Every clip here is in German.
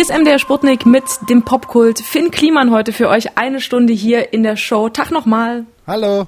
Hier ist MDR Sputnik mit dem Popkult. Finn Kliman heute für euch eine Stunde hier in der Show. Tag nochmal. Hallo.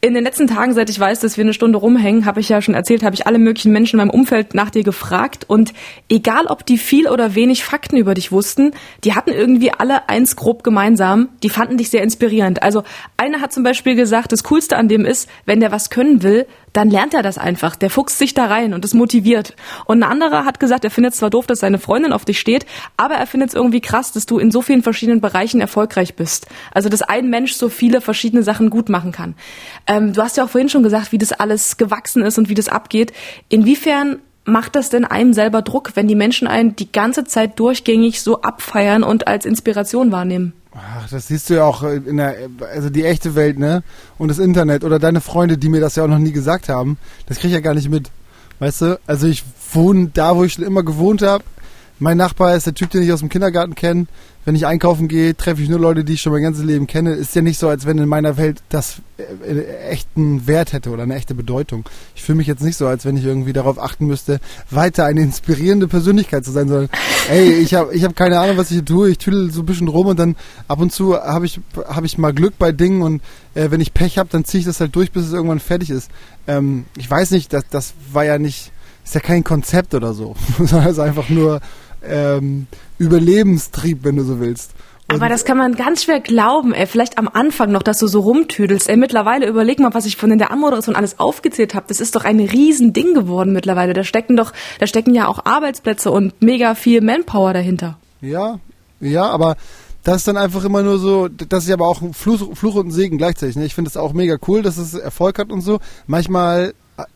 In den letzten Tagen, seit ich weiß, dass wir eine Stunde rumhängen, habe ich ja schon erzählt, habe ich alle möglichen Menschen in meinem Umfeld nach dir gefragt. Und egal, ob die viel oder wenig Fakten über dich wussten, die hatten irgendwie alle eins grob gemeinsam. Die fanden dich sehr inspirierend. Also eine hat zum Beispiel gesagt, das Coolste an dem ist, wenn der was können will, dann lernt er das einfach. Der fuchst sich da rein und ist motiviert. Und eine andere hat gesagt, er findet zwar doof, dass seine Freundin auf dich steht, aber er findet es irgendwie krass, dass du in so vielen verschiedenen Bereichen erfolgreich bist. Also, dass ein Mensch so viele verschiedene Sachen gut machen kann. Ähm, du hast ja auch vorhin schon gesagt, wie das alles gewachsen ist und wie das abgeht. Inwiefern macht das denn einem selber Druck, wenn die Menschen einen die ganze Zeit durchgängig so abfeiern und als Inspiration wahrnehmen? Ach, das siehst du ja auch in der, also die echte Welt, ne? Und das Internet oder deine Freunde, die mir das ja auch noch nie gesagt haben, das krieg ich ja gar nicht mit. Weißt du? Also ich wohne da, wo ich schon immer gewohnt habe. Mein Nachbar ist der Typ, den ich aus dem Kindergarten kenne wenn ich einkaufen gehe, treffe ich nur Leute, die ich schon mein ganzes Leben kenne. Ist ja nicht so, als wenn in meiner Welt das äh, echten Wert hätte oder eine echte Bedeutung. Ich fühle mich jetzt nicht so, als wenn ich irgendwie darauf achten müsste, weiter eine inspirierende Persönlichkeit zu sein, sondern ey, ich habe ich hab keine Ahnung, was ich hier tue. Ich tüdel so ein bisschen rum und dann ab und zu habe ich, hab ich mal Glück bei Dingen und äh, wenn ich Pech habe, dann ziehe ich das halt durch, bis es irgendwann fertig ist. Ähm, ich weiß nicht, das, das war ja nicht, ist ja kein Konzept oder so, sondern es ist einfach nur ähm, Überlebenstrieb, wenn du so willst. Und aber das kann man ganz schwer glauben, ey. Vielleicht am Anfang noch, dass du so rumtüdelst. Ey, mittlerweile überleg mal, was ich von in der Anmoderation alles aufgezählt habe. Das ist doch ein Riesending geworden mittlerweile. Da stecken doch, da stecken ja auch Arbeitsplätze und mega viel Manpower dahinter. Ja, ja, aber das ist dann einfach immer nur so, das ist aber auch ein Fluch, Fluch und ein Segen gleichzeitig. Ne? Ich finde es auch mega cool, dass es Erfolg hat und so. Manchmal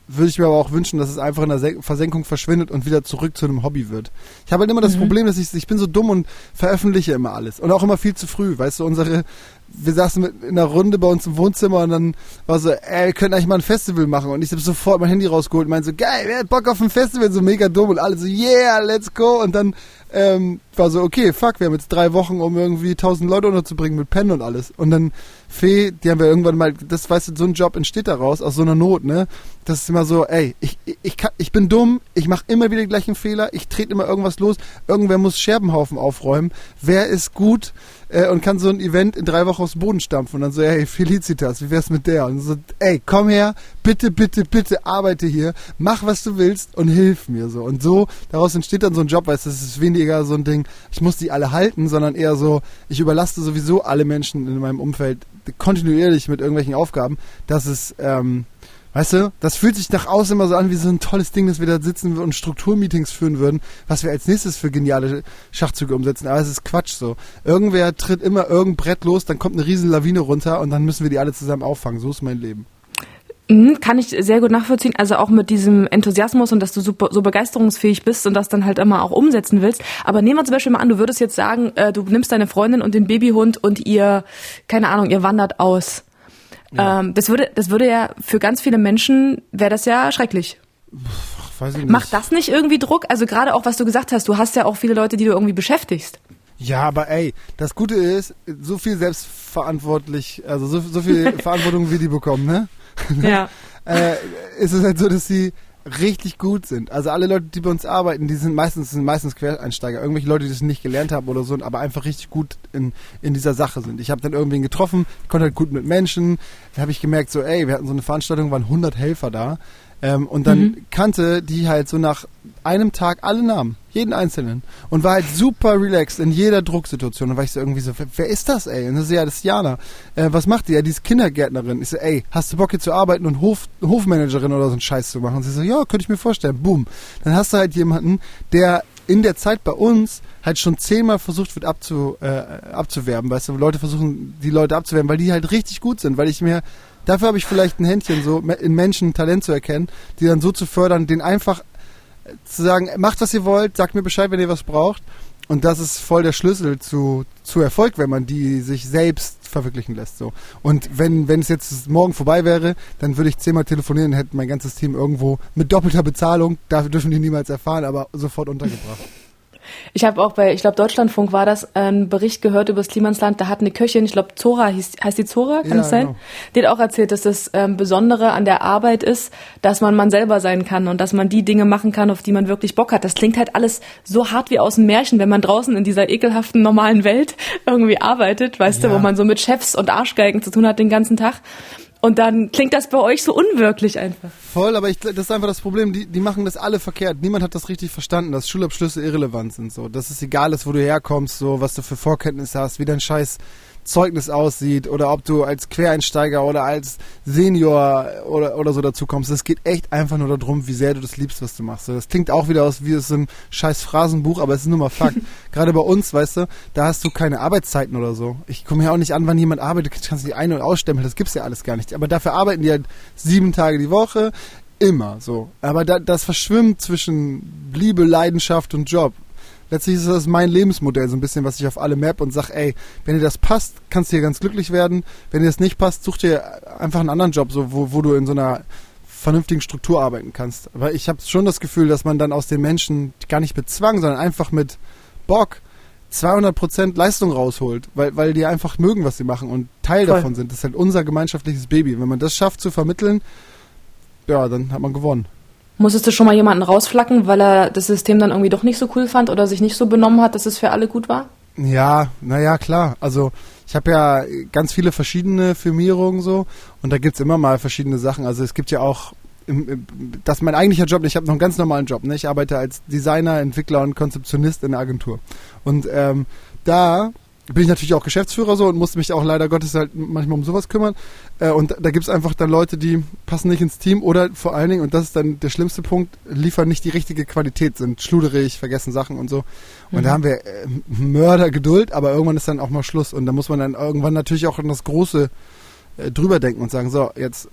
würde ich mir aber auch wünschen, dass es einfach in der Versenkung verschwindet und wieder zurück zu einem Hobby wird. Ich habe halt immer das mhm. Problem, dass ich, ich bin so dumm und veröffentliche immer alles. Und auch immer viel zu früh. Weißt du, unsere, wir saßen in einer Runde bei uns im Wohnzimmer und dann war so, ey, wir können eigentlich mal ein Festival machen. Und ich habe sofort mein Handy rausgeholt und meinte so, geil, wer hat Bock auf ein Festival? So mega dumm. Und alle so, yeah, let's go. Und dann ähm, war so, okay, fuck, wir haben jetzt drei Wochen, um irgendwie tausend Leute unterzubringen mit Pen und alles. Und dann Fee, die haben wir irgendwann mal, das weißt du, so ein Job entsteht daraus, aus so einer Not, ne? Das ist immer so, ey, ich, ich, kann, ich bin dumm, ich mache immer wieder die gleichen Fehler, ich trete immer irgendwas los, irgendwer muss Scherbenhaufen aufräumen. Wer ist gut äh, und kann so ein Event in drei Wochen aus dem Boden stampfen? Und dann so, hey, Felicitas, wie wär's mit der? Und so, ey, komm her, bitte, bitte, bitte arbeite hier, mach was du willst und hilf mir so. Und so, daraus entsteht dann so ein Job, weißt du, das ist weniger so ein Ding, ich muss die alle halten, sondern eher so, ich überlaste sowieso alle Menschen in meinem Umfeld kontinuierlich mit irgendwelchen Aufgaben, dass es, ähm, weißt du, das fühlt sich nach außen immer so an wie so ein tolles Ding, dass wir da sitzen und Strukturmeetings führen würden, was wir als nächstes für geniale Schachzüge umsetzen. Aber es ist Quatsch so. Irgendwer tritt immer irgendein Brett los, dann kommt eine riesen Lawine runter und dann müssen wir die alle zusammen auffangen. So ist mein Leben. Mhm, kann ich sehr gut nachvollziehen. Also auch mit diesem Enthusiasmus und dass du super, so begeisterungsfähig bist und das dann halt immer auch umsetzen willst. Aber nehmen wir zum Beispiel mal an, du würdest jetzt sagen, äh, du nimmst deine Freundin und den Babyhund und ihr, keine Ahnung, ihr wandert aus. Ja. Ähm, das würde, das würde ja für ganz viele Menschen wäre das ja schrecklich. Weiß ich nicht. Macht das nicht irgendwie Druck? Also gerade auch, was du gesagt hast, du hast ja auch viele Leute, die du irgendwie beschäftigst. Ja, aber ey, das Gute ist, so viel selbstverantwortlich, also so, so viel Verantwortung, wie die bekommen, ne? Ja. äh, ist es halt so, dass sie richtig gut sind. Also alle Leute, die bei uns arbeiten, die sind meistens sind meistens Quereinsteiger, irgendwelche Leute, die es nicht gelernt haben oder so, aber einfach richtig gut in, in dieser Sache sind. Ich habe dann irgendwen getroffen, konnte halt gut mit Menschen. Da habe ich gemerkt, so ey, wir hatten so eine Veranstaltung, waren 100 Helfer da ähm, und dann mhm. kannte die halt so nach einem Tag alle Namen, jeden einzelnen. Und war halt super relaxed in jeder Drucksituation. Und war ich so irgendwie so, wer ist das, ey? Und das ist ja das Jana. Äh, was macht die? Ja, die ist Kindergärtnerin. Ich so, ey, hast du Bock hier zu arbeiten und Hof, Hofmanagerin oder so einen Scheiß zu machen? Und sie so, ja, könnte ich mir vorstellen. Boom. Dann hast du halt jemanden, der in der Zeit bei uns halt schon zehnmal versucht wird abzu, äh, abzuwerben, weißt du, Leute versuchen, die Leute abzuwerben, weil die halt richtig gut sind, weil ich mir Dafür habe ich vielleicht ein Händchen, so in Menschen Talent zu erkennen, die dann so zu fördern, den einfach äh, zu sagen, macht was ihr wollt, sagt mir Bescheid, wenn ihr was braucht. Und das ist voll der Schlüssel zu, zu Erfolg, wenn man die sich selbst verwirklichen lässt. So. Und wenn, wenn es jetzt morgen vorbei wäre, dann würde ich zehnmal telefonieren und hätte mein ganzes Team irgendwo mit doppelter Bezahlung, dafür dürfen die niemals erfahren, aber sofort untergebracht. Ich habe auch bei, ich glaube, Deutschlandfunk war das, einen Bericht gehört über das Klimansland. Da hat eine Köchin, ich glaube, Zora hieß, heißt die Zora, kann ja, das sein? Genau. Die hat auch erzählt, dass das ähm, Besondere an der Arbeit ist, dass man man selber sein kann und dass man die Dinge machen kann, auf die man wirklich Bock hat. Das klingt halt alles so hart wie aus dem Märchen, wenn man draußen in dieser ekelhaften normalen Welt irgendwie arbeitet, weißt ja. du, wo man so mit Chefs und Arschgeigen zu tun hat den ganzen Tag. Und dann klingt das bei euch so unwirklich einfach. Voll, aber ich, das ist einfach das Problem. Die, die machen das alle verkehrt. Niemand hat das richtig verstanden, dass Schulabschlüsse irrelevant sind. So, dass es egal ist, wo du herkommst, so was du für Vorkenntnisse hast, wie dein Scheiß Zeugnis aussieht oder ob du als Quereinsteiger oder als Senior oder, oder so dazu kommst. Es geht echt einfach nur darum, wie sehr du das liebst, was du machst. Das klingt auch wieder aus wie aus einem scheiß Phrasenbuch, aber es ist nur mal Fakt. Gerade bei uns, weißt du, da hast du keine Arbeitszeiten oder so. Ich komme ja auch nicht an, wann jemand arbeitet, du kannst nicht ein- und ausstempeln, das gibt's ja alles gar nicht. Aber dafür arbeiten die halt sieben Tage die Woche, immer so. Aber da, das verschwimmt zwischen Liebe, Leidenschaft und Job letztlich ist das mein Lebensmodell, so ein bisschen, was ich auf alle map und sag, ey, wenn dir das passt, kannst du hier ganz glücklich werden. Wenn dir das nicht passt, such dir einfach einen anderen Job, so, wo, wo du in so einer vernünftigen Struktur arbeiten kannst. Aber ich habe schon das Gefühl, dass man dann aus den Menschen gar nicht mit Zwang, sondern einfach mit Bock 200% Leistung rausholt, weil, weil die einfach mögen, was sie machen und Teil Voll. davon sind. Das ist halt unser gemeinschaftliches Baby. Wenn man das schafft zu vermitteln, ja, dann hat man gewonnen. Musstest du schon mal jemanden rausflacken, weil er das System dann irgendwie doch nicht so cool fand oder sich nicht so benommen hat, dass es für alle gut war? Ja, naja, klar. Also ich habe ja ganz viele verschiedene Firmierungen so und da gibt's immer mal verschiedene Sachen. Also es gibt ja auch, das ist mein eigentlicher Job, ich habe noch einen ganz normalen Job. Ne? Ich arbeite als Designer, Entwickler und Konzeptionist in der Agentur. Und ähm, da bin ich natürlich auch Geschäftsführer so und musste mich auch leider Gottes halt manchmal um sowas kümmern. Äh, und da gibt's einfach dann Leute, die passen nicht ins Team oder vor allen Dingen, und das ist dann der schlimmste Punkt, liefern nicht die richtige Qualität, sind schluderig, vergessen Sachen und so. Und mhm. da haben wir äh, Mördergeduld, aber irgendwann ist dann auch mal Schluss. Und da muss man dann irgendwann natürlich auch an das Große äh, drüber denken und sagen, so, jetzt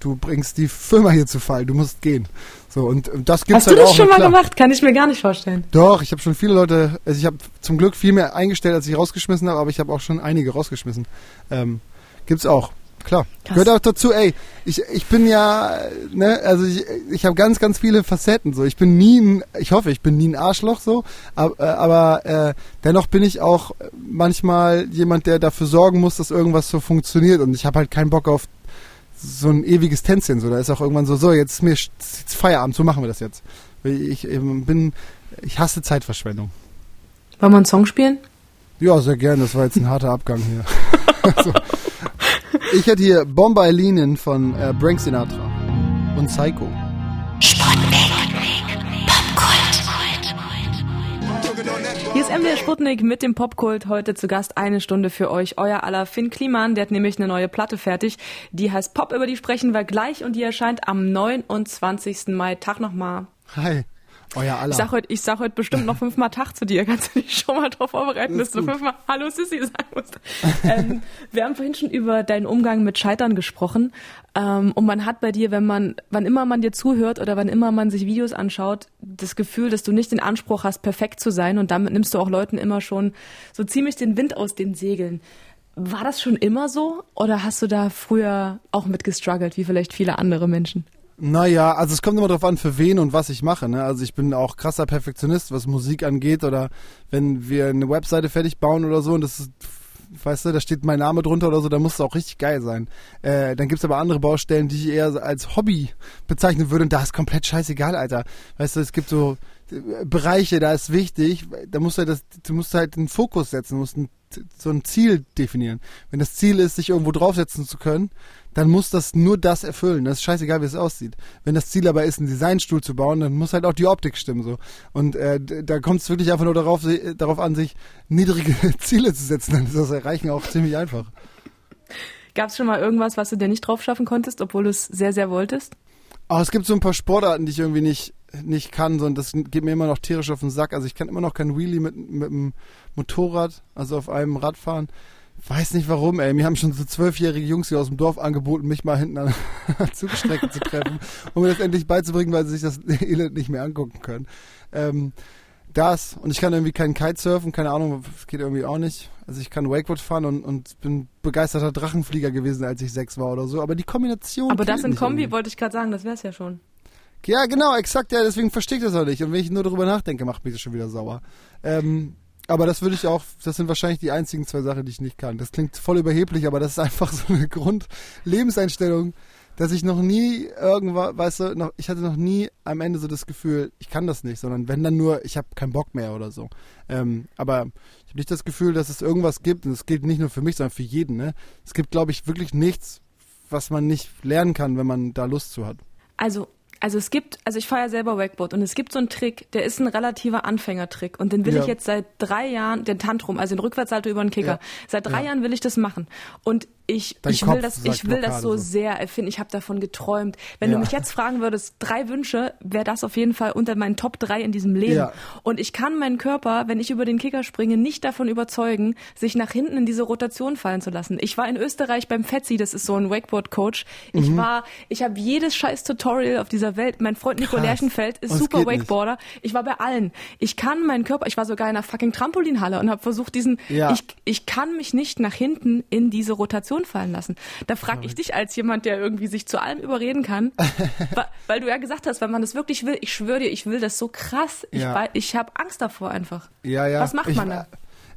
du bringst die Firma hier zu Fall, du musst gehen. So und das gibt's Hast halt du das auch, schon mal klar. gemacht? Kann ich mir gar nicht vorstellen. Doch, ich habe schon viele Leute, also ich habe zum Glück viel mehr eingestellt, als ich rausgeschmissen habe, aber ich habe auch schon einige rausgeschmissen. Ähm, gibt's auch. Klar. Krass. Gehört auch dazu, ey, ich, ich bin ja, ne, also ich, ich habe ganz, ganz viele Facetten so. Ich bin nie ein, ich hoffe, ich bin nie ein Arschloch so, aber, äh, aber äh, dennoch bin ich auch manchmal jemand, der dafür sorgen muss, dass irgendwas so funktioniert und ich habe halt keinen Bock auf so ein ewiges Tänzchen. So, da ist auch irgendwann so, so, jetzt ist mir jetzt Feierabend, so machen wir das jetzt. Ich bin, ich hasse Zeitverschwendung. Wollen wir einen Song spielen? Ja, sehr gerne. Das war jetzt ein harter Abgang hier. also, ich hätte hier Bombay Leanin von äh, Frank Sinatra und Psycho. Hier ist MDR Sputnik mit dem Popkult. Heute zu Gast eine Stunde für euch. Euer aller Finn Kliman, der hat nämlich eine neue Platte fertig. Die heißt Pop, über die sprechen wir gleich und die erscheint am 29. Mai. Tag nochmal. Hi. Euer aller. Ich sag heute, ich sag heute bestimmt noch fünfmal Tag zu dir. Kannst du dich schon mal darauf vorbereiten, dass du fünfmal Hallo Sissy sagen musst. ähm, wir haben vorhin schon über deinen Umgang mit Scheitern gesprochen. Ähm, und man hat bei dir, wenn man, wann immer man dir zuhört oder wann immer man sich Videos anschaut, das Gefühl, dass du nicht den Anspruch hast, perfekt zu sein. Und damit nimmst du auch Leuten immer schon so ziemlich den Wind aus den Segeln. War das schon immer so? Oder hast du da früher auch mit gestruggelt, wie vielleicht viele andere Menschen? Naja, also es kommt immer darauf an, für wen und was ich mache. Ne? Also ich bin auch krasser Perfektionist, was Musik angeht oder wenn wir eine Webseite fertig bauen oder so und das ist, weißt du, da steht mein Name drunter oder so, dann muss es auch richtig geil sein. Äh, dann gibt's aber andere Baustellen, die ich eher als Hobby bezeichnen würde und da ist komplett scheißegal, Alter. Weißt du, es gibt so äh, Bereiche, da ist wichtig, da musst du halt das, du musst halt einen Fokus setzen, musst ein, so ein Ziel definieren. Wenn das Ziel ist, sich irgendwo draufsetzen zu können, dann muss das nur das erfüllen. Das ist scheißegal, wie es aussieht. Wenn das Ziel aber ist, einen Designstuhl zu bauen, dann muss halt auch die Optik stimmen so. Und äh, da kommt es wirklich einfach nur darauf, darauf an, sich niedrige Ziele zu setzen. Dann ist das Erreichen auch ziemlich einfach. Gab es schon mal irgendwas, was du dir nicht drauf schaffen konntest, obwohl du es sehr, sehr wolltest? Oh, es gibt so ein paar Sportarten, die ich irgendwie nicht, nicht kann, sondern das geht mir immer noch tierisch auf den Sack. Also ich kann immer noch kein Wheelie mit, mit dem Motorrad, also auf einem Rad fahren. Weiß nicht warum, ey. Mir haben schon so zwölfjährige Jungs hier aus dem Dorf angeboten, mich mal hinten an der Zugstrecke zu treffen, um mir das endlich beizubringen, weil sie sich das Elend nicht mehr angucken können. Ähm, das, und ich kann irgendwie keinen Kitesurfen, keine Ahnung, das geht irgendwie auch nicht. Also ich kann Wakeboard fahren und, und bin begeisterter Drachenflieger gewesen, als ich sechs war oder so. Aber die Kombination. Aber das in Kombi irgendwie. wollte ich gerade sagen, das wär's ja schon. Ja, genau, exakt, ja, deswegen verstehe ich das auch nicht. Und wenn ich nur darüber nachdenke, macht mich das schon wieder sauer. Ähm, aber das würde ich auch, das sind wahrscheinlich die einzigen zwei Sachen, die ich nicht kann. Das klingt voll überheblich, aber das ist einfach so eine Grundlebenseinstellung, dass ich noch nie irgendwas, weißt du, noch, ich hatte noch nie am Ende so das Gefühl, ich kann das nicht, sondern wenn dann nur, ich habe keinen Bock mehr oder so. Ähm, aber ich habe nicht das Gefühl, dass es irgendwas gibt, und es gilt nicht nur für mich, sondern für jeden. Ne? Es gibt, glaube ich, wirklich nichts, was man nicht lernen kann, wenn man da Lust zu hat. Also also es gibt, also ich fahre ja selber Wakeboard und es gibt so einen Trick, der ist ein relativer Anfängertrick und den will ja. ich jetzt seit drei Jahren, den Tantrum, also den Rückwärtssalto über den Kicker, ja. seit drei ja. Jahren will ich das machen und ich, ich will das, ich will das so, so. sehr erfinden. Ich habe davon geträumt. Wenn ja. du mich jetzt fragen würdest, drei Wünsche, wäre das auf jeden Fall unter meinen Top drei in diesem Leben. Ja. Und ich kann meinen Körper, wenn ich über den Kicker springe, nicht davon überzeugen, sich nach hinten in diese Rotation fallen zu lassen. Ich war in Österreich beim Fetzi, das ist so ein Wakeboard-Coach. Ich mhm. war, ich habe jedes scheiß Tutorial auf dieser Welt. Mein Freund Nico Lerchenfeld ist super Wakeboarder. Nicht. Ich war bei allen. Ich kann meinen Körper, ich war sogar in einer fucking Trampolinhalle und habe versucht, diesen, ja. ich, ich kann mich nicht nach hinten in diese Rotation Situation fallen lassen. Da frage ich dich als jemand, der irgendwie sich zu allem überreden kann, weil du ja gesagt hast, wenn man das wirklich will, ich schwöre dir, ich will das so krass. Ich, ja. ich habe Angst davor einfach. Ja, ja. Was macht ich, man da?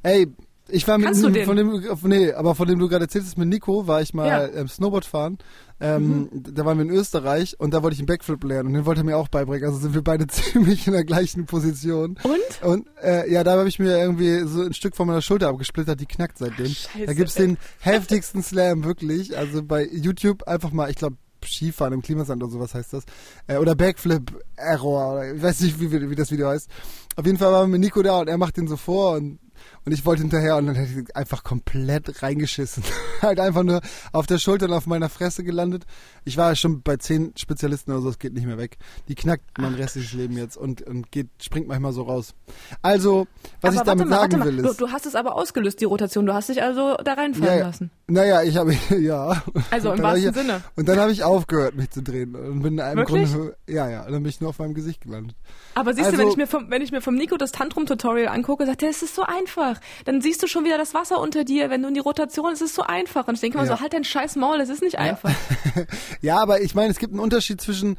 Ey, ich war mit dem, von dem, nee, aber von dem du gerade erzählst, mit Nico war ich mal ja. ähm, Snowboard fahren. Ähm, mhm. Da waren wir in Österreich und da wollte ich einen Backflip lernen und den wollte er mir auch beibringen. Also sind wir beide ziemlich in der gleichen Position. Und? Und äh, ja, da habe ich mir irgendwie so ein Stück von meiner Schulter abgesplittert, die knackt seitdem. Ach, da gibt's den heftigsten Slam, wirklich. Also bei YouTube einfach mal, ich glaube, Skifahren im Klimasand oder sowas heißt das. Äh, oder Backflip Error, ich weiß nicht, wie, wie das Video heißt. Auf jeden Fall waren wir mit Nico da und er macht den so vor und und ich wollte hinterher und dann hätte ich einfach komplett reingeschissen. halt einfach nur auf der Schulter und auf meiner Fresse gelandet. Ich war schon bei zehn Spezialisten oder so, es geht nicht mehr weg. Die knackt mein restliches Leben jetzt und, und geht, springt manchmal so raus. Also, was aber ich damit mal, sagen will ist. Du, du, hast es aber ausgelöst, die Rotation. Du hast dich also da reinfallen ja, lassen. Naja, ich habe, ja. Also im wahrsten ich, Sinne. Und dann habe ich aufgehört, mich zu drehen. Und bin in einem Wirklich? Grunde, ja, ja, und dann bin ich nur auf meinem Gesicht gelandet. Aber siehst also, du, wenn ich mir vom, wenn ich mir vom Nico das Tantrum-Tutorial angucke, sagt er, es ist so einfach. Dann siehst du schon wieder das Wasser unter dir, wenn du in die Rotation, es ist so einfach. Und ich denke ja. immer so, halt dein scheiß Maul, es ist nicht einfach. ja, aber ich meine, es gibt einen Unterschied zwischen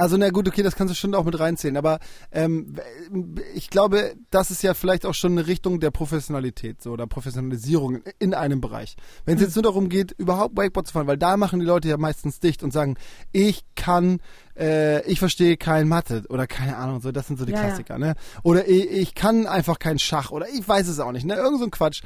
also na gut, okay, das kannst du schon auch mit reinzählen, aber ähm, ich glaube, das ist ja vielleicht auch schon eine Richtung der Professionalität so, oder Professionalisierung in einem Bereich. Wenn es mhm. jetzt nur darum geht, überhaupt Wakeboard zu fahren, weil da machen die Leute ja meistens dicht und sagen, ich kann, äh, ich verstehe kein Mathe oder keine Ahnung, so das sind so die ja, Klassiker, ja. ne? Oder ich, ich kann einfach kein Schach oder ich weiß es auch nicht, ne? Irgend so ein Quatsch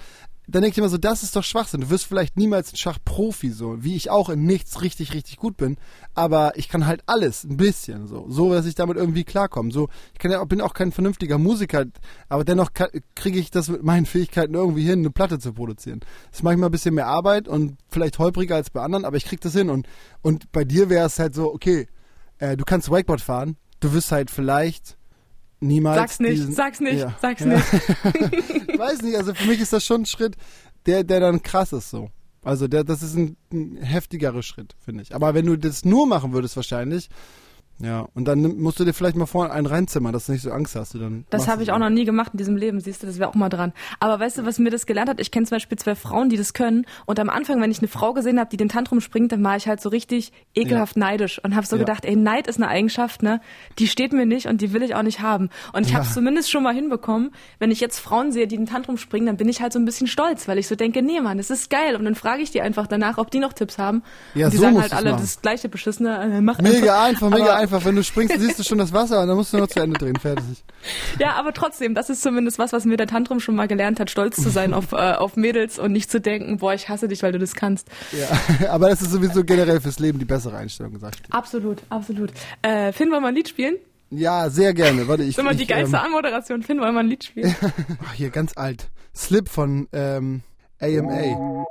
dann denke ich immer so, das ist doch Schwachsinn. Du wirst vielleicht niemals ein Schachprofi, so wie ich auch in nichts richtig, richtig gut bin, aber ich kann halt alles ein bisschen so, so dass ich damit irgendwie klarkomme. So, ich kann ja, bin auch kein vernünftiger Musiker, aber dennoch kriege ich das mit meinen Fähigkeiten irgendwie hin, eine Platte zu produzieren. Das ist manchmal ein bisschen mehr Arbeit und vielleicht holpriger als bei anderen, aber ich krieg das hin und und bei dir wäre es halt so, okay, äh, du kannst Wakeboard fahren, du wirst halt vielleicht niemals. Sag's nicht, diesen, sag's nicht, ja, sag's ja. nicht. Weiß nicht, also für mich ist das schon ein Schritt, der, der dann krass ist so. Also der, das ist ein, ein heftigerer Schritt, finde ich. Aber wenn du das nur machen würdest wahrscheinlich, ja, und dann musst du dir vielleicht mal vorne einen reinzimmern, dass du nicht so Angst hast. Du dann das habe ich auch noch nie gemacht in diesem Leben, siehst du, das wäre auch mal dran. Aber weißt du, was mir das gelernt hat? Ich kenne zum Beispiel zwei Frauen, die das können. Und am Anfang, wenn ich eine Frau gesehen habe, die den Tantrum springt, dann war ich halt so richtig ekelhaft ja. neidisch und habe so ja. gedacht, ey, Neid ist eine Eigenschaft, ne? Die steht mir nicht und die will ich auch nicht haben. Und ich ja. habe es zumindest schon mal hinbekommen. Wenn ich jetzt Frauen sehe, die den Tantrum springen, dann bin ich halt so ein bisschen stolz, weil ich so denke, nee, Mann, das ist geil. Und dann frage ich die einfach danach, ob die noch Tipps haben. Ja, und die so sagen halt alle machen. das gleiche beschissene. Äh, mach mega einfach, einfach mega einfach. Wenn du springst, siehst du schon das Wasser und dann musst du nur zu Ende drehen, fertig. Ja, aber trotzdem, das ist zumindest was, was mir der Tantrum schon mal gelernt hat, stolz zu sein auf, äh, auf Mädels und nicht zu denken, boah, ich hasse dich, weil du das kannst. Ja, aber das ist sowieso generell fürs Leben die bessere Einstellung, sag ich dir. Absolut, absolut. Äh, Finn, wollen wir ein Lied spielen? Ja, sehr gerne. Warte, ich. Das ist immer die geilste ähm, Anmoderation. Finn, wollen wir ein Lied spielen? Ach, hier, ganz alt. Slip von ähm, AMA.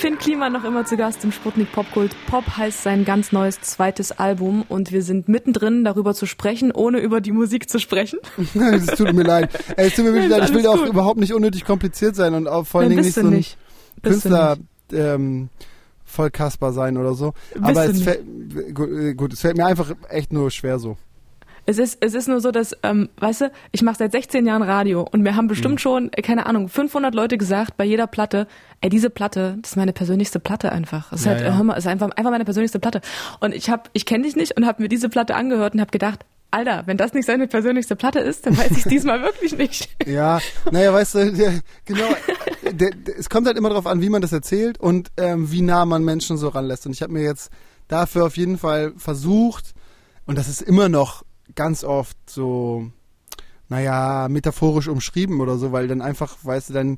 Finn Kliman noch immer zu Gast im Sputnik Popkult. Pop heißt sein ganz neues zweites Album und wir sind mittendrin, darüber zu sprechen, ohne über die Musik zu sprechen. es tut mir leid. Ey, es tut mir wirklich leid. Ich will auch überhaupt nicht unnötig kompliziert sein und auch vor allen Dingen nicht so ein nicht. Künstler ähm, voll Kasper sein oder so. Aber es fällt, gut, es fällt mir einfach echt nur schwer so. Es ist, es ist nur so, dass, ähm, weißt du, ich mache seit 16 Jahren Radio und mir haben bestimmt mhm. schon, äh, keine Ahnung, 500 Leute gesagt bei jeder Platte, ey, diese Platte, das ist meine persönlichste Platte einfach. Das ist, ja, halt, ja. Hör mal, ist einfach, einfach meine persönlichste Platte. Und ich hab, ich kenne dich nicht und habe mir diese Platte angehört und habe gedacht, Alter, wenn das nicht seine persönlichste Platte ist, dann weiß ich diesmal wirklich nicht. Ja, naja, weißt du, der, genau, der, der, es kommt halt immer darauf an, wie man das erzählt und ähm, wie nah man Menschen so ranlässt. Und ich habe mir jetzt dafür auf jeden Fall versucht, und das ist immer noch ganz oft so, naja, metaphorisch umschrieben oder so, weil dann einfach, weißt du, dann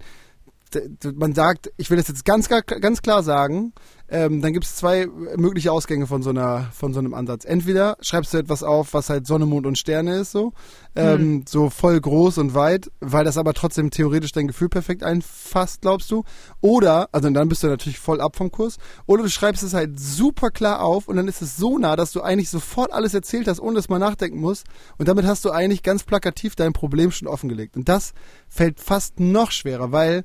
man sagt, ich will das jetzt ganz, ganz klar sagen, ähm, dann gibt es zwei mögliche Ausgänge von so einer, von so einem Ansatz. Entweder schreibst du etwas auf, was halt Sonne, Mond und Sterne ist, so, ähm, hm. so voll groß und weit, weil das aber trotzdem theoretisch dein Gefühl perfekt einfasst, glaubst du. Oder, also dann bist du natürlich voll ab vom Kurs. Oder du schreibst es halt super klar auf und dann ist es so nah, dass du eigentlich sofort alles erzählt hast, ohne dass man nachdenken muss. Und damit hast du eigentlich ganz plakativ dein Problem schon offengelegt. Und das fällt fast noch schwerer, weil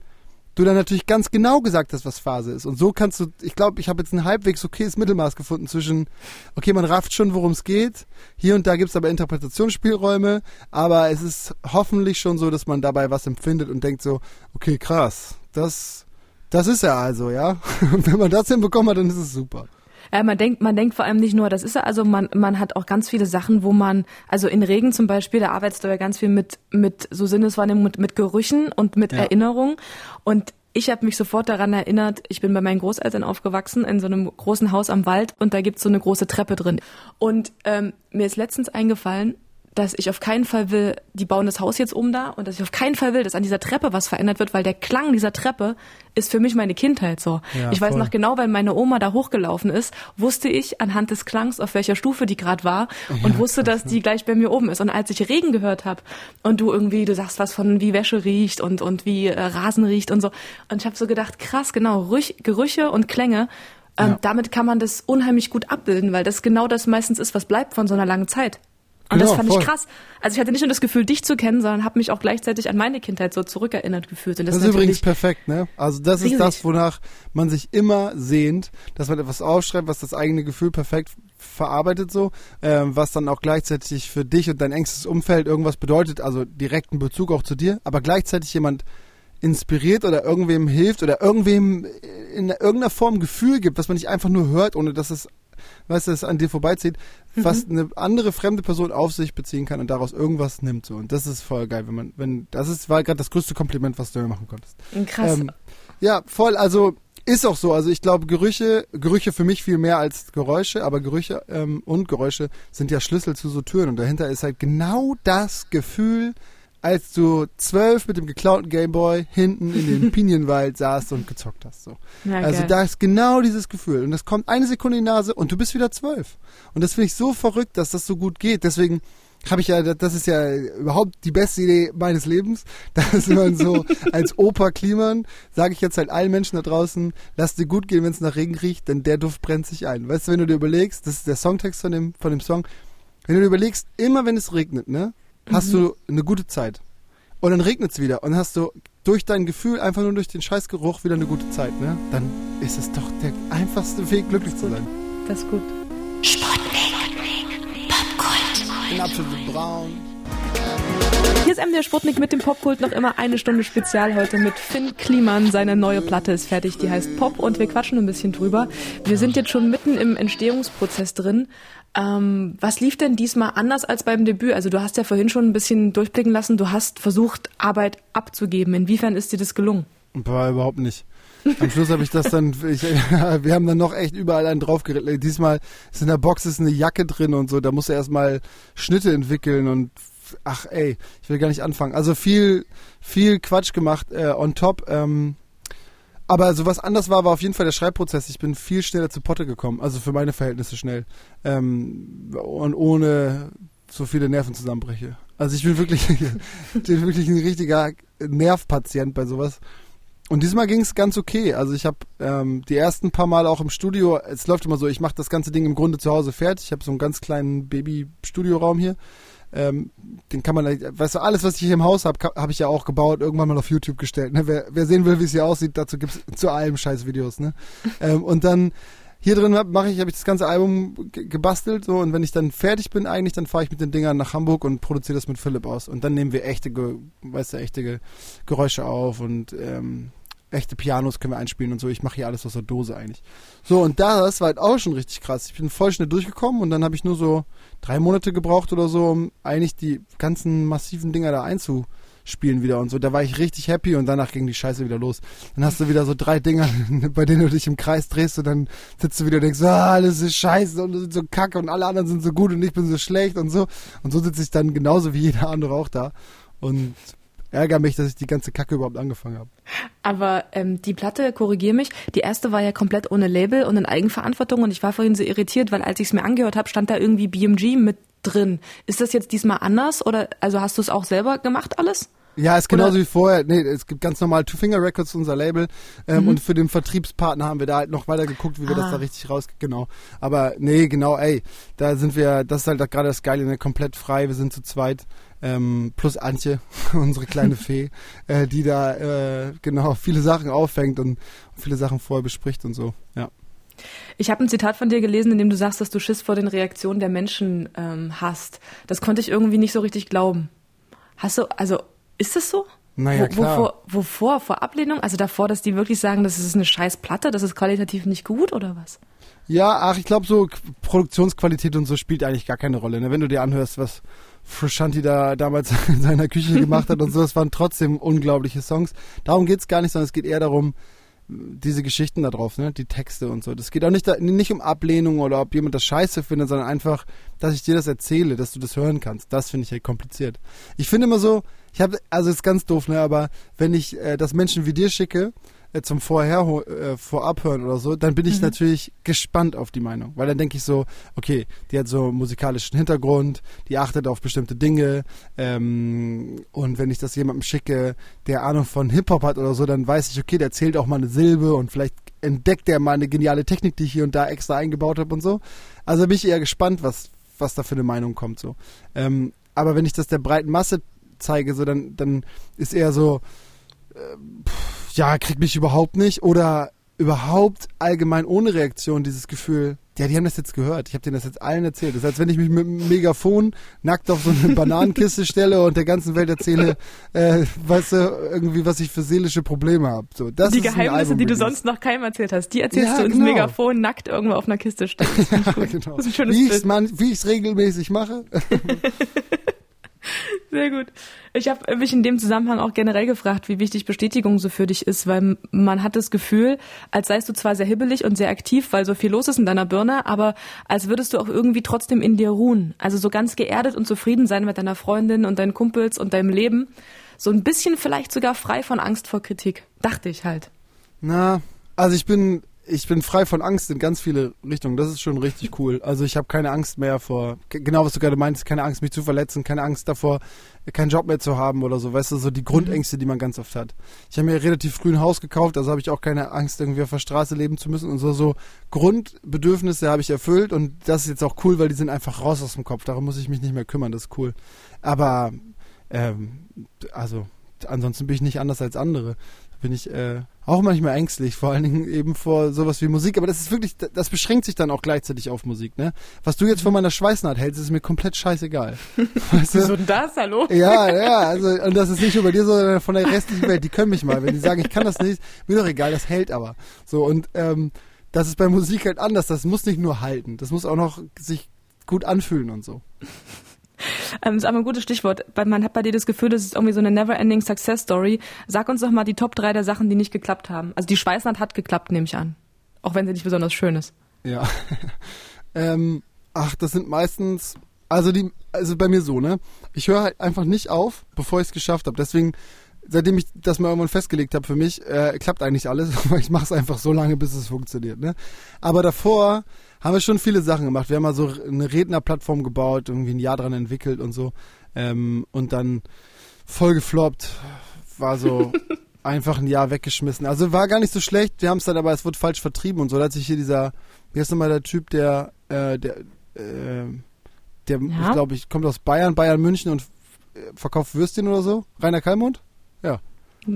du dann natürlich ganz genau gesagt hast, was Phase ist. Und so kannst du, ich glaube, ich habe jetzt ein halbwegs okayes Mittelmaß gefunden zwischen, okay, man rafft schon, worum es geht. Hier und da gibt's aber Interpretationsspielräume, aber es ist hoffentlich schon so, dass man dabei was empfindet und denkt so, okay, krass, das, das ist er also, ja. Wenn man das hinbekommen hat, dann ist es super. Äh, man denkt, man denkt vor allem nicht nur, das ist ja, also man, man hat auch ganz viele Sachen, wo man, also in Regen zum Beispiel, da arbeitest du ja ganz viel mit, mit so Sinneswahrnehmung, mit, mit Gerüchen und mit ja. Erinnerung. Und ich habe mich sofort daran erinnert, ich bin bei meinen Großeltern aufgewachsen in so einem großen Haus am Wald und da gibt's so eine große Treppe drin. Und ähm, mir ist letztens eingefallen, dass ich auf keinen Fall will, die bauen das Haus jetzt um da und dass ich auf keinen Fall will, dass an dieser Treppe was verändert wird, weil der Klang dieser Treppe ist für mich meine Kindheit so. Ja, ich weiß noch genau, weil meine Oma da hochgelaufen ist, wusste ich anhand des Klangs, auf welcher Stufe die gerade war und ja, wusste, dass die gleich bei mir oben ist. Und als ich Regen gehört habe und du irgendwie, du sagst was von wie Wäsche riecht und und wie äh, Rasen riecht und so, und ich habe so gedacht, krass, genau, Rüch, Gerüche und Klänge ähm, ja. damit kann man das unheimlich gut abbilden, weil das genau das meistens ist, was bleibt von so einer langen Zeit. Und genau, das fand voll. ich krass. Also ich hatte nicht nur das Gefühl, dich zu kennen, sondern habe mich auch gleichzeitig an meine Kindheit so zurückerinnert gefühlt. Und das, das ist übrigens perfekt, ne? Also das riesig. ist das, wonach man sich immer sehnt, dass man etwas aufschreibt, was das eigene Gefühl perfekt verarbeitet so, ähm, was dann auch gleichzeitig für dich und dein engstes Umfeld irgendwas bedeutet, also direkten Bezug auch zu dir, aber gleichzeitig jemand inspiriert oder irgendwem hilft oder irgendwem in irgendeiner Form Gefühl gibt, was man nicht einfach nur hört, ohne dass es weißt du, es an dir vorbeizieht, mhm. fast eine andere fremde Person auf sich beziehen kann und daraus irgendwas nimmt so und das ist voll geil, wenn man wenn das ist war gerade das größte Kompliment, was du mir machen konntest. Krass. Ähm, ja, voll, also ist auch so. Also ich glaube, Gerüche, Gerüche für mich viel mehr als Geräusche, aber Gerüche ähm, und Geräusche sind ja Schlüssel zu so Türen. Und dahinter ist halt genau das Gefühl, als du zwölf mit dem geklauten Gameboy hinten in den Pinienwald saßt und gezockt hast. So. Ja, also da ist genau dieses Gefühl. Und das kommt eine Sekunde in die Nase und du bist wieder zwölf. Und das finde ich so verrückt, dass das so gut geht. Deswegen habe ich ja, das ist ja überhaupt die beste Idee meines Lebens, dass man so als Opa Kliman, sage ich jetzt halt allen Menschen da draußen, lass dir gut gehen, wenn es nach Regen riecht, denn der Duft brennt sich ein. Weißt du, wenn du dir überlegst, das ist der Songtext von dem, von dem Song, wenn du dir überlegst, immer wenn es regnet, ne, hast mhm. du eine gute Zeit. Und dann regnet es wieder und hast du durch dein Gefühl, einfach nur durch den Scheißgeruch wieder eine gute Zeit, ne? Dann ist es doch der einfachste Weg, glücklich zu sein. Das ist gut. Sputnik, Popkult. In absolut braun. Hier ist MDR Sputnik mit dem Popkult noch immer eine Stunde Spezial heute mit Finn Kliman. Seine neue Platte ist fertig, die heißt Pop und wir quatschen ein bisschen drüber. Wir sind jetzt schon mitten im Entstehungsprozess drin. Ähm, was lief denn diesmal anders als beim Debüt? Also du hast ja vorhin schon ein bisschen durchblicken lassen, du hast versucht, Arbeit abzugeben. Inwiefern ist dir das gelungen? War überhaupt nicht. Am Schluss habe ich das dann, ich, wir haben dann noch echt überall einen draufgeritten. Diesmal ist in der Box ist eine Jacke drin und so, da musst du erstmal Schnitte entwickeln und ach ey, ich will gar nicht anfangen. Also viel, viel Quatsch gemacht äh, on top. Ähm, aber so was anders war, war auf jeden Fall der Schreibprozess. Ich bin viel schneller zu Potte gekommen, also für meine Verhältnisse schnell. Ähm, und ohne so viele Nervenzusammenbrüche. Also ich bin wirklich, bin wirklich ein richtiger Nervpatient bei sowas. Und diesmal ging es ganz okay. Also ich habe ähm, die ersten paar Mal auch im Studio, es läuft immer so, ich mache das ganze Ding im Grunde zu Hause fertig. Ich habe so einen ganz kleinen Baby-Studioraum hier ähm, den kann man, weißt du, alles, was ich hier im Haus habe, habe ich ja auch gebaut, irgendwann mal auf YouTube gestellt. Ne? Wer, wer sehen will, wie es hier aussieht, dazu gibt's zu allem scheiß Videos. Ne? ähm, und dann hier drin mache ich, habe ich das ganze Album gebastelt so und wenn ich dann fertig bin eigentlich, dann fahre ich mit den Dingern nach Hamburg und produziere das mit Philipp aus und dann nehmen wir echte, weißt du, echte Geräusche auf und ähm, echte Pianos können wir einspielen und so. Ich mache hier alles aus der Dose eigentlich. So, und das war halt auch schon richtig krass. Ich bin voll schnell durchgekommen und dann habe ich nur so drei Monate gebraucht oder so, um eigentlich die ganzen massiven Dinger da einzuspielen wieder und so. Da war ich richtig happy und danach ging die Scheiße wieder los. Dann hast du wieder so drei Dinger, bei denen du dich im Kreis drehst und dann sitzt du wieder und denkst, ah, alles ist scheiße und sind so kacke und alle anderen sind so gut und ich bin so schlecht und so. Und so sitze ich dann genauso wie jeder andere auch da. Und ärgere mich, dass ich die ganze Kacke überhaupt angefangen habe. Aber ähm, die Platte, korrigier mich, die erste war ja komplett ohne Label und in Eigenverantwortung und ich war vorhin so irritiert, weil als ich es mir angehört habe, stand da irgendwie BMG mit drin. Ist das jetzt diesmal anders oder also hast du es auch selber gemacht alles? Ja, ist genauso Oder? wie vorher. Nee, es gibt ganz normal Two Finger Records, unser Label. Ähm, mhm. Und für den Vertriebspartner haben wir da halt noch weiter geguckt, wie wir ah. das da richtig raus. Genau. Aber nee, genau, ey, da sind wir, das ist halt gerade das Geile, ne, komplett frei. Wir sind zu zweit. Ähm, plus Antje, unsere kleine Fee, äh, die da äh, genau viele Sachen auffängt und viele Sachen vorher bespricht und so. Ja. Ich habe ein Zitat von dir gelesen, in dem du sagst, dass du Schiss vor den Reaktionen der Menschen ähm, hast. Das konnte ich irgendwie nicht so richtig glauben. Hast du, also ist das so? Naja, Wo, klar. Wovor, wovor? Vor Ablehnung? Also davor, dass die wirklich sagen, das ist eine scheiß Platte, das ist qualitativ nicht gut oder was? Ja, ach, ich glaube so Produktionsqualität und so spielt eigentlich gar keine Rolle. Ne? Wenn du dir anhörst, was Frusciante da damals in seiner Küche gemacht hat und so, das waren trotzdem unglaubliche Songs. Darum geht's gar nicht, sondern es geht eher darum, diese Geschichten da drauf, ne, die Texte und so. Das geht auch nicht, nicht um Ablehnung oder ob jemand das scheiße findet, sondern einfach, dass ich dir das erzähle, dass du das hören kannst. Das finde ich halt kompliziert. Ich finde immer so, ich habe, also ist ganz doof, ne, aber wenn ich äh, das Menschen wie dir schicke, äh, zum Vorher äh, Vorabhören oder so, dann bin ich mhm. natürlich gespannt auf die Meinung, weil dann denke ich so, okay, die hat so musikalischen Hintergrund, die achtet auf bestimmte Dinge ähm, und wenn ich das jemandem schicke, der Ahnung von Hip Hop hat oder so, dann weiß ich, okay, der zählt auch mal eine Silbe und vielleicht entdeckt er mal eine geniale Technik, die ich hier und da extra eingebaut habe und so. Also bin ich eher gespannt, was was da für eine Meinung kommt so. Ähm, aber wenn ich das der breiten Masse zeige, so dann dann ist eher so ja, kriegt mich überhaupt nicht oder überhaupt allgemein ohne Reaktion dieses Gefühl, ja, die haben das jetzt gehört. Ich habe denen das jetzt allen erzählt. Das ist, als wenn ich mich mit einem Megafon nackt auf so eine Bananenkiste stelle und der ganzen Welt erzähle, äh, weißt du, irgendwie, was ich für seelische Probleme habe. So, das die Geheimnisse, die du sonst noch keinem erzählt hast, die erzählst ja, du ins genau. Megafon nackt irgendwo auf einer Kiste stehen. Ja, genau. Das ist ein wie ich es regelmäßig mache. Sehr gut. Ich habe mich in dem Zusammenhang auch generell gefragt, wie wichtig Bestätigung so für dich ist, weil man hat das Gefühl, als seist du zwar sehr hibbelig und sehr aktiv, weil so viel los ist in deiner Birne, aber als würdest du auch irgendwie trotzdem in dir ruhen. Also so ganz geerdet und zufrieden sein mit deiner Freundin und deinen Kumpels und deinem Leben. So ein bisschen vielleicht sogar frei von Angst vor Kritik. Dachte ich halt. Na, also ich bin ich bin frei von Angst in ganz viele Richtungen. Das ist schon richtig cool. Also ich habe keine Angst mehr vor, genau was du gerade meinst, keine Angst, mich zu verletzen, keine Angst davor, keinen Job mehr zu haben oder so. Weißt du, so die Grundängste, die man ganz oft hat. Ich habe mir relativ früh ein Haus gekauft, also habe ich auch keine Angst, irgendwie auf der Straße leben zu müssen und so. So Grundbedürfnisse habe ich erfüllt und das ist jetzt auch cool, weil die sind einfach raus aus dem Kopf. Darum muss ich mich nicht mehr kümmern. Das ist cool. Aber ähm, also ansonsten bin ich nicht anders als andere bin ich äh, auch manchmal ängstlich, vor allen Dingen eben vor sowas wie Musik. Aber das ist wirklich, das beschränkt sich dann auch gleichzeitig auf Musik, ne? Was du jetzt von meiner Schweißnaht hältst, ist mir komplett scheißegal. Weißt du? Wieso denn das, hallo? Ja, ja, also, und das ist nicht nur bei dir, sondern von der restlichen Welt. Die können mich mal. Wenn die sagen, ich kann das nicht, mir doch egal, das hält aber. So, und ähm, das ist bei Musik halt anders. Das muss nicht nur halten, das muss auch noch sich gut anfühlen und so. Ähm, ist aber ein gutes Stichwort. Man hat bei dir das Gefühl, das ist irgendwie so eine never-ending Success Story. Sag uns doch mal die Top 3 der Sachen, die nicht geklappt haben. Also die Schweißnaht hat geklappt, nehme ich an. Auch wenn sie nicht besonders schön ist. Ja. ähm, ach, das sind meistens, also die, also bei mir so, ne? Ich höre halt einfach nicht auf, bevor ich es geschafft habe. Deswegen seitdem ich das mal irgendwann festgelegt habe für mich, äh, klappt eigentlich alles, weil ich mache es einfach so lange, bis es funktioniert. Ne? Aber davor haben wir schon viele Sachen gemacht. Wir haben mal so eine Rednerplattform gebaut, irgendwie ein Jahr dran entwickelt und so. Ähm, und dann voll gefloppt. War so einfach ein Jahr weggeschmissen. Also war gar nicht so schlecht. Wir haben es dann aber, es wurde falsch vertrieben und so. Da hat sich hier dieser, wie heißt nochmal der Typ, der, äh, der, äh, der, ja. ich glaube, ich kommt aus Bayern, Bayern München und äh, verkauft Würstchen oder so. Rainer Kallmund? Ja.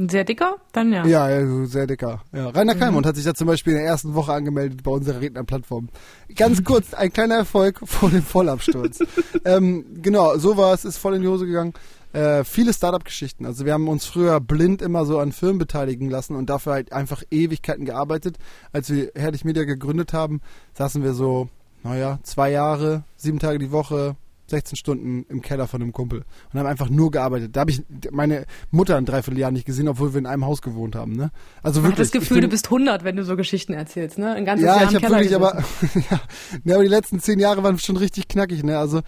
Sehr dicker? Dann ja. Ja, ja sehr dicker. Ja. Rainer Kalmund hat sich da zum Beispiel in der ersten Woche angemeldet bei unserer Rednerplattform. Ganz kurz, ein kleiner Erfolg vor dem Vollabsturz. ähm, genau, so war es, ist voll in die Hose gegangen. Äh, viele Startup-Geschichten. Also wir haben uns früher blind immer so an Firmen beteiligen lassen und dafür halt einfach Ewigkeiten gearbeitet. Als wir Herrlich Media gegründet haben, saßen wir so, naja, zwei Jahre, sieben Tage die Woche, 16 Stunden im Keller von einem Kumpel und haben einfach nur gearbeitet. Da habe ich meine Mutter ein Dreivierteljahr nicht gesehen, obwohl wir in einem Haus gewohnt haben. Ne? Also wirklich. Ich habe das Gefühl, bin, du bist 100, wenn du so Geschichten erzählst. Ne? Ein ganzes ja, Jahr ich habe wirklich, aber ja, aber die letzten zehn Jahre waren schon richtig knackig. Ne? Also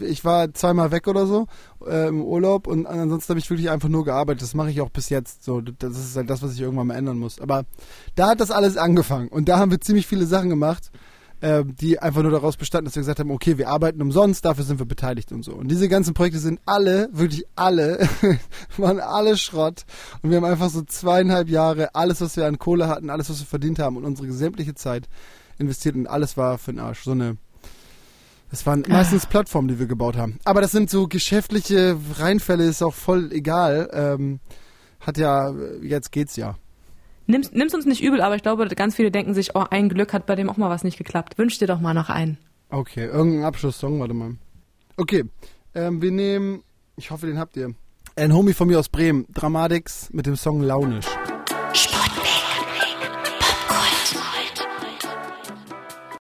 ich war zweimal weg oder so äh, im Urlaub und ansonsten habe ich wirklich einfach nur gearbeitet. Das mache ich auch bis jetzt. So, das ist halt das, was ich irgendwann mal ändern muss. Aber da hat das alles angefangen und da haben wir ziemlich viele Sachen gemacht äh, die einfach nur daraus bestanden, dass wir gesagt haben, okay, wir arbeiten umsonst, dafür sind wir beteiligt und so. Und diese ganzen Projekte sind alle, wirklich alle, waren alle Schrott. Und wir haben einfach so zweieinhalb Jahre alles, was wir an Kohle hatten, alles, was wir verdient haben und unsere sämtliche Zeit investiert und alles war für den Arsch. So eine das waren meistens Plattformen, die wir gebaut haben. Aber das sind so geschäftliche Reinfälle, ist auch voll egal. Ähm, hat ja, jetzt geht's ja. Nimm's, nimm's uns nicht übel, aber ich glaube, ganz viele denken sich, oh, ein Glück hat bei dem auch mal was nicht geklappt. Wünsch dir doch mal noch einen. Okay, irgendein Abschlusssong, warte mal. Okay, ähm, wir nehmen, ich hoffe, den habt ihr. Ein Homie von mir aus Bremen, Dramatics mit dem Song Launisch.